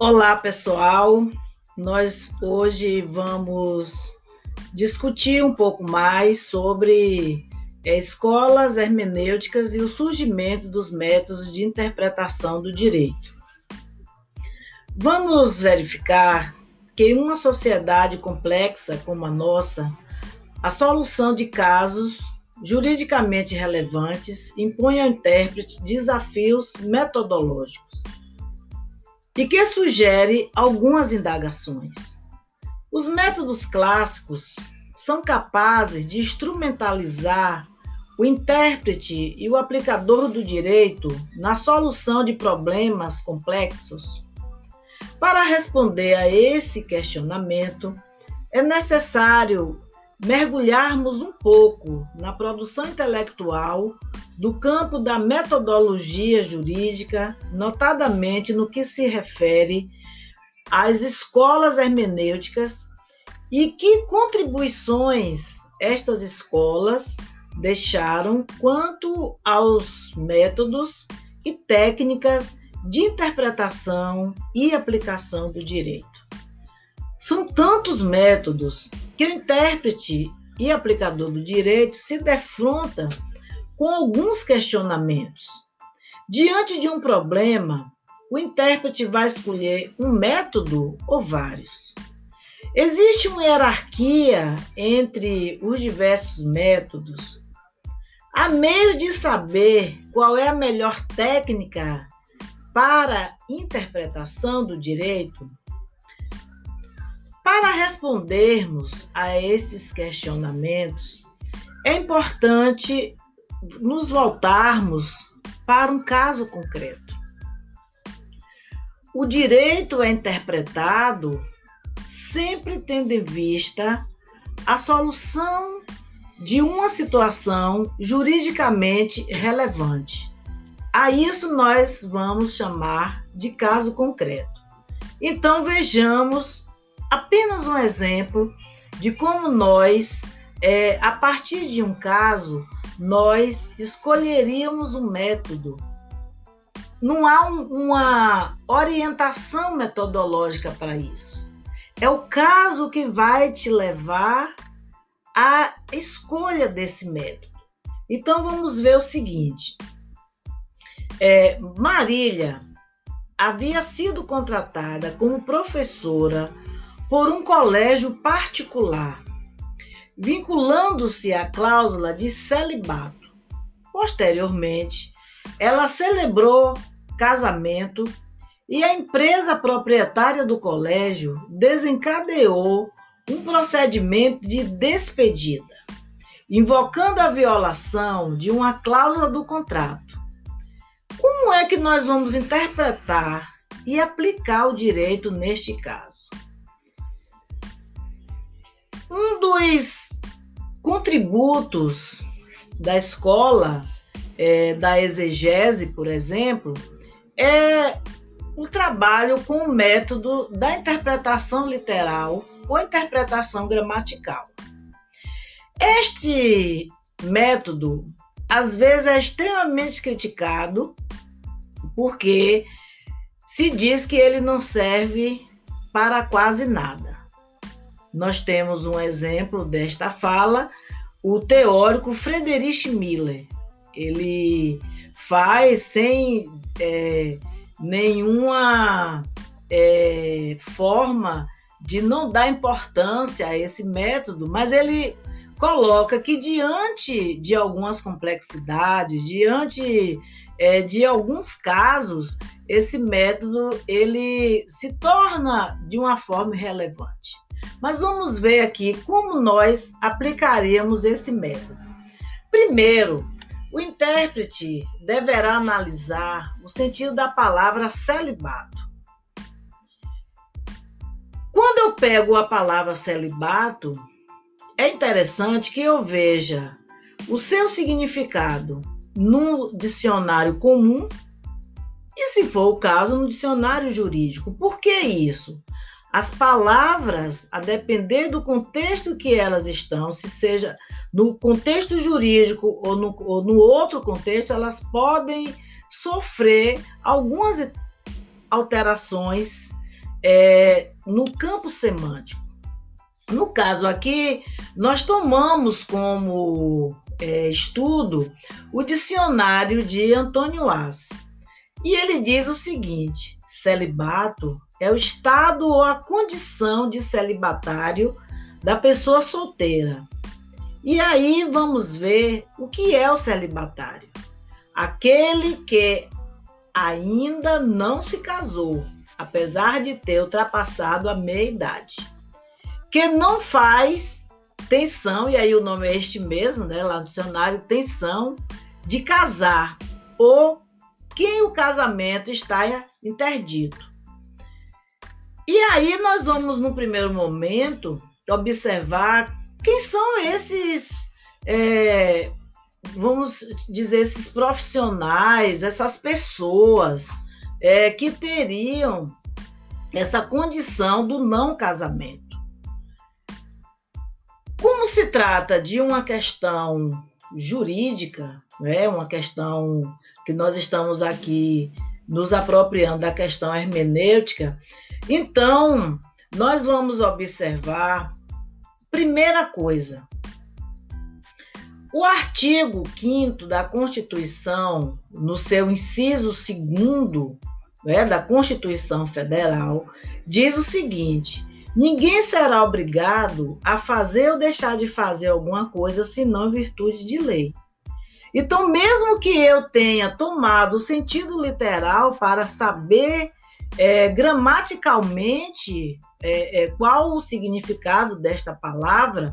Olá, pessoal. Nós hoje vamos discutir um pouco mais sobre é, escolas hermenêuticas e o surgimento dos métodos de interpretação do direito. Vamos verificar que em uma sociedade complexa como a nossa, a solução de casos juridicamente relevantes impõe ao intérprete desafios metodológicos e que sugere algumas indagações. Os métodos clássicos são capazes de instrumentalizar o intérprete e o aplicador do direito na solução de problemas complexos. Para responder a esse questionamento, é necessário mergulharmos um pouco na produção intelectual do campo da metodologia jurídica, notadamente no que se refere às escolas hermenêuticas e que contribuições estas escolas deixaram quanto aos métodos e técnicas de interpretação e aplicação do direito. São tantos métodos que o intérprete e aplicador do direito se defronta com alguns questionamentos. Diante de um problema, o intérprete vai escolher um método ou vários. Existe uma hierarquia entre os diversos métodos. Há meio de saber qual é a melhor técnica para interpretação do direito? Para respondermos a esses questionamentos, é importante nos voltarmos para um caso concreto. O direito é interpretado sempre tendo em vista a solução de uma situação juridicamente relevante. A isso nós vamos chamar de caso concreto. Então vejamos apenas um exemplo de como nós, é, a partir de um caso, nós escolheríamos um método. Não há um, uma orientação metodológica para isso. É o caso que vai te levar à escolha desse método. Então vamos ver o seguinte: é, Marília havia sido contratada como professora por um colégio particular, vinculando-se à cláusula de celibato. Posteriormente, ela celebrou casamento e a empresa proprietária do colégio desencadeou um procedimento de despedida, invocando a violação de uma cláusula do contrato. Como é que nós vamos interpretar e aplicar o direito neste caso? Um dos contributos da escola, é, da exegese, por exemplo, é o trabalho com o método da interpretação literal ou interpretação gramatical. Este método, às vezes, é extremamente criticado porque se diz que ele não serve para quase nada. Nós temos um exemplo desta fala, o teórico Friedrich Miller. Ele faz sem é, nenhuma é, forma de não dar importância a esse método, mas ele coloca que diante de algumas complexidades, diante é, de alguns casos, esse método ele se torna de uma forma relevante. Mas vamos ver aqui como nós aplicaremos esse método. Primeiro, o intérprete deverá analisar o sentido da palavra celibato. Quando eu pego a palavra celibato, é interessante que eu veja o seu significado no dicionário comum e, se for o caso, no dicionário jurídico. Por que isso? As palavras, a depender do contexto que elas estão, se seja no contexto jurídico ou no, ou no outro contexto, elas podem sofrer algumas alterações é, no campo semântico. No caso aqui, nós tomamos como é, estudo o dicionário de Antônio As. E ele diz o seguinte: celibato é o estado ou a condição de celibatário da pessoa solteira. E aí vamos ver o que é o celibatário. Aquele que ainda não se casou, apesar de ter ultrapassado a meia-idade. Que não faz tensão, e aí o nome é este mesmo, né, lá no dicionário, tensão de casar, ou quem o casamento está interdito. E aí nós vamos, no primeiro momento, observar quem são esses, é, vamos dizer, esses profissionais, essas pessoas é, que teriam essa condição do não casamento. Como se trata de uma questão jurídica, né, uma questão que nós estamos aqui nos apropriando da questão hermenêutica, então, nós vamos observar, primeira coisa, o artigo 5 da Constituição, no seu inciso 2 né, da Constituição Federal, diz o seguinte: ninguém será obrigado a fazer ou deixar de fazer alguma coisa senão em virtude de lei. Então, mesmo que eu tenha tomado o sentido literal para saber é, gramaticalmente é, é, qual o significado desta palavra,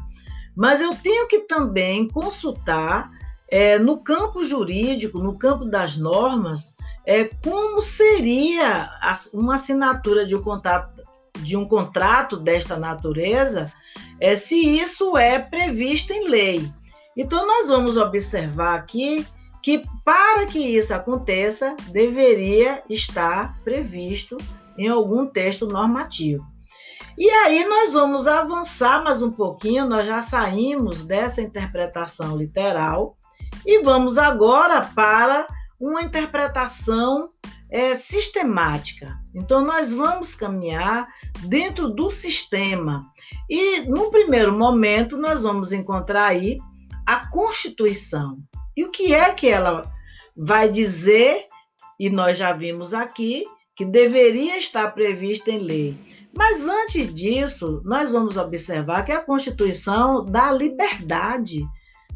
mas eu tenho que também consultar é, no campo jurídico, no campo das normas, é, como seria uma assinatura de um contrato, de um contrato desta natureza, é, se isso é previsto em lei. Então, nós vamos observar aqui que para que isso aconteça, deveria estar previsto em algum texto normativo. E aí nós vamos avançar mais um pouquinho, nós já saímos dessa interpretação literal e vamos agora para uma interpretação é, sistemática. Então, nós vamos caminhar dentro do sistema. E, no primeiro momento, nós vamos encontrar aí a Constituição. E o que é que ela vai dizer? E nós já vimos aqui que deveria estar prevista em lei. Mas antes disso, nós vamos observar que a Constituição dá liberdade,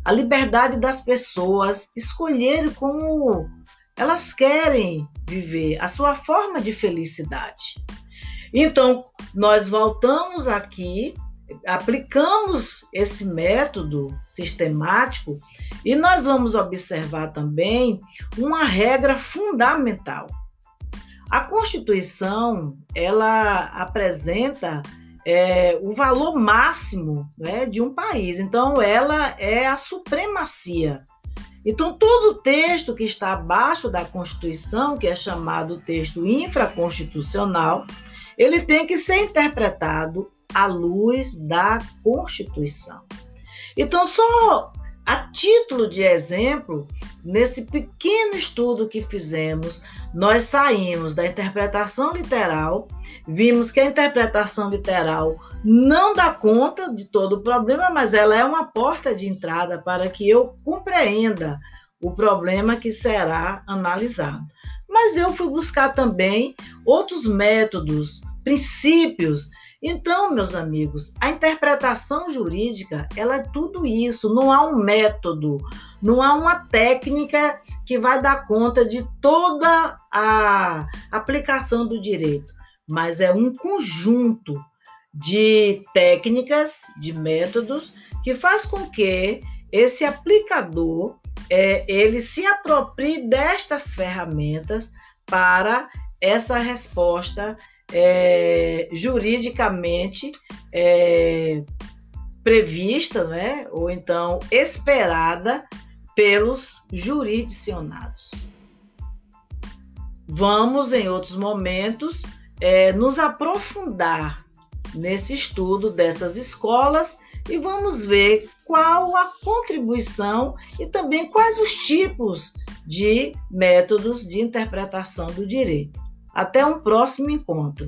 a liberdade das pessoas escolherem como elas querem viver, a sua forma de felicidade. Então, nós voltamos aqui aplicamos esse método sistemático e nós vamos observar também uma regra fundamental. A Constituição ela apresenta é, o valor máximo né, de um país. Então, ela é a supremacia. Então, todo texto que está abaixo da Constituição, que é chamado texto infraconstitucional, ele tem que ser interpretado à luz da Constituição. Então, só a título de exemplo, nesse pequeno estudo que fizemos, nós saímos da interpretação literal, vimos que a interpretação literal não dá conta de todo o problema, mas ela é uma porta de entrada para que eu compreenda o problema que será analisado. Mas eu fui buscar também outros métodos, princípios então, meus amigos, a interpretação jurídica, ela é tudo isso, não há um método, não há uma técnica que vai dar conta de toda a aplicação do direito, mas é um conjunto de técnicas, de métodos que faz com que esse aplicador é, ele se aproprie destas ferramentas para essa resposta é, juridicamente é, prevista, né, ou então esperada pelos jurisdicionados. Vamos, em outros momentos, é, nos aprofundar nesse estudo dessas escolas e vamos ver qual a contribuição e também quais os tipos de métodos de interpretação do direito. Até um próximo encontro.